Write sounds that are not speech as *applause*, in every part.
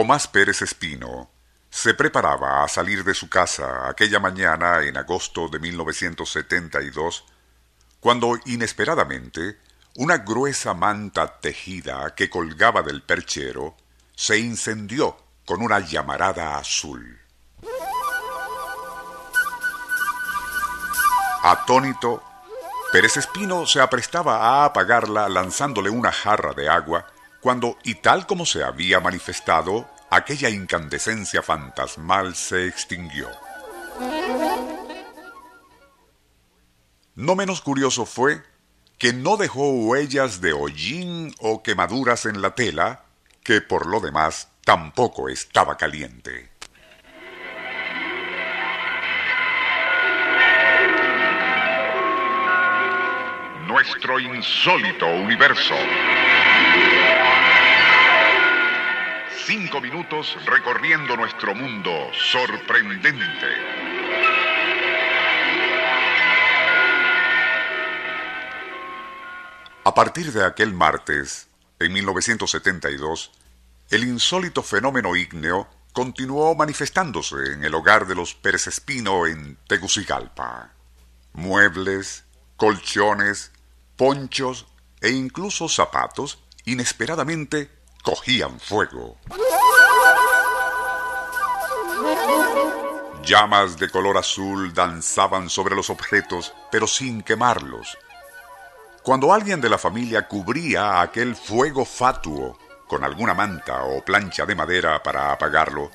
Tomás Pérez Espino se preparaba a salir de su casa aquella mañana en agosto de 1972, cuando inesperadamente una gruesa manta tejida que colgaba del perchero se incendió con una llamarada azul. Atónito, Pérez Espino se aprestaba a apagarla lanzándole una jarra de agua cuando, y tal como se había manifestado, aquella incandescencia fantasmal se extinguió. No menos curioso fue que no dejó huellas de hollín o quemaduras en la tela, que por lo demás tampoco estaba caliente. Nuestro insólito universo. Cinco minutos recorriendo nuestro mundo sorprendente. A partir de aquel martes, en 1972, el insólito fenómeno ígneo continuó manifestándose en el hogar de los Pérez Espino en Tegucigalpa. Muebles, colchones, ponchos e incluso zapatos inesperadamente cogían fuego. *laughs* Llamas de color azul danzaban sobre los objetos, pero sin quemarlos. Cuando alguien de la familia cubría aquel fuego fatuo con alguna manta o plancha de madera para apagarlo,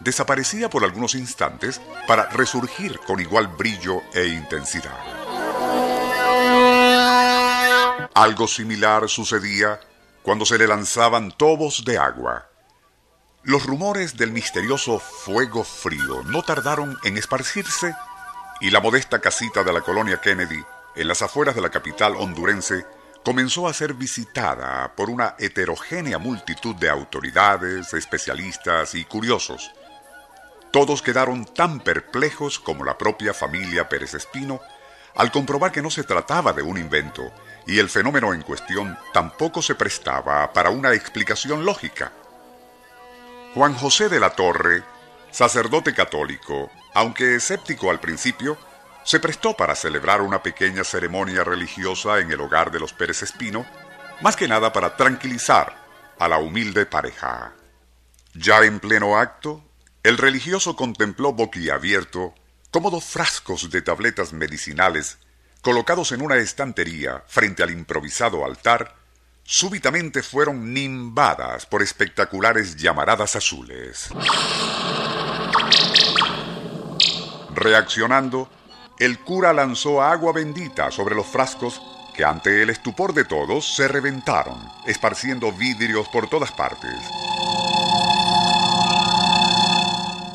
desaparecía por algunos instantes para resurgir con igual brillo e intensidad. Algo similar sucedía cuando se le lanzaban tobos de agua. Los rumores del misterioso fuego frío no tardaron en esparcirse y la modesta casita de la colonia Kennedy, en las afueras de la capital hondurense, comenzó a ser visitada por una heterogénea multitud de autoridades, especialistas y curiosos. Todos quedaron tan perplejos como la propia familia Pérez Espino al comprobar que no se trataba de un invento, y el fenómeno en cuestión tampoco se prestaba para una explicación lógica. Juan José de la Torre, sacerdote católico, aunque escéptico al principio, se prestó para celebrar una pequeña ceremonia religiosa en el hogar de los Pérez Espino, más que nada para tranquilizar a la humilde pareja. Ya en pleno acto, el religioso contempló boquiabierto cómo dos frascos de tabletas medicinales colocados en una estantería frente al improvisado altar, súbitamente fueron nimbadas por espectaculares llamaradas azules. Reaccionando, el cura lanzó agua bendita sobre los frascos que ante el estupor de todos se reventaron, esparciendo vidrios por todas partes.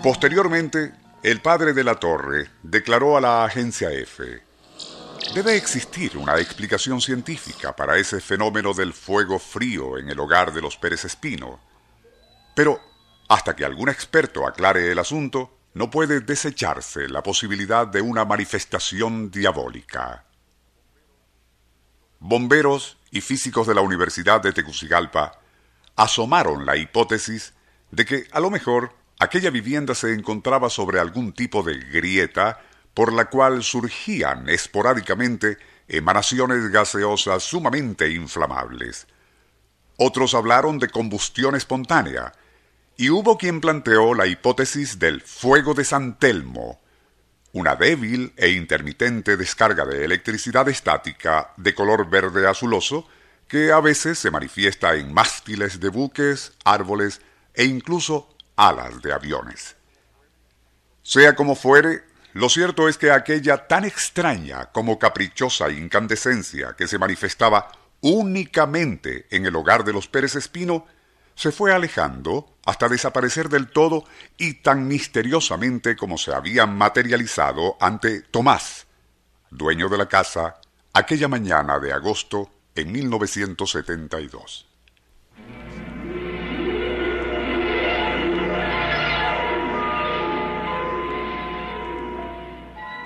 Posteriormente, el padre de la torre declaró a la agencia F Debe existir una explicación científica para ese fenómeno del fuego frío en el hogar de los Pérez Espino. Pero, hasta que algún experto aclare el asunto, no puede desecharse la posibilidad de una manifestación diabólica. Bomberos y físicos de la Universidad de Tegucigalpa asomaron la hipótesis de que, a lo mejor, aquella vivienda se encontraba sobre algún tipo de grieta por la cual surgían esporádicamente emanaciones gaseosas sumamente inflamables. Otros hablaron de combustión espontánea, y hubo quien planteó la hipótesis del fuego de San Telmo, una débil e intermitente descarga de electricidad estática de color verde azuloso que a veces se manifiesta en mástiles de buques, árboles e incluso alas de aviones. Sea como fuere, lo cierto es que aquella tan extraña como caprichosa incandescencia que se manifestaba únicamente en el hogar de los Pérez Espino se fue alejando hasta desaparecer del todo y tan misteriosamente como se había materializado ante Tomás, dueño de la casa, aquella mañana de agosto en 1972.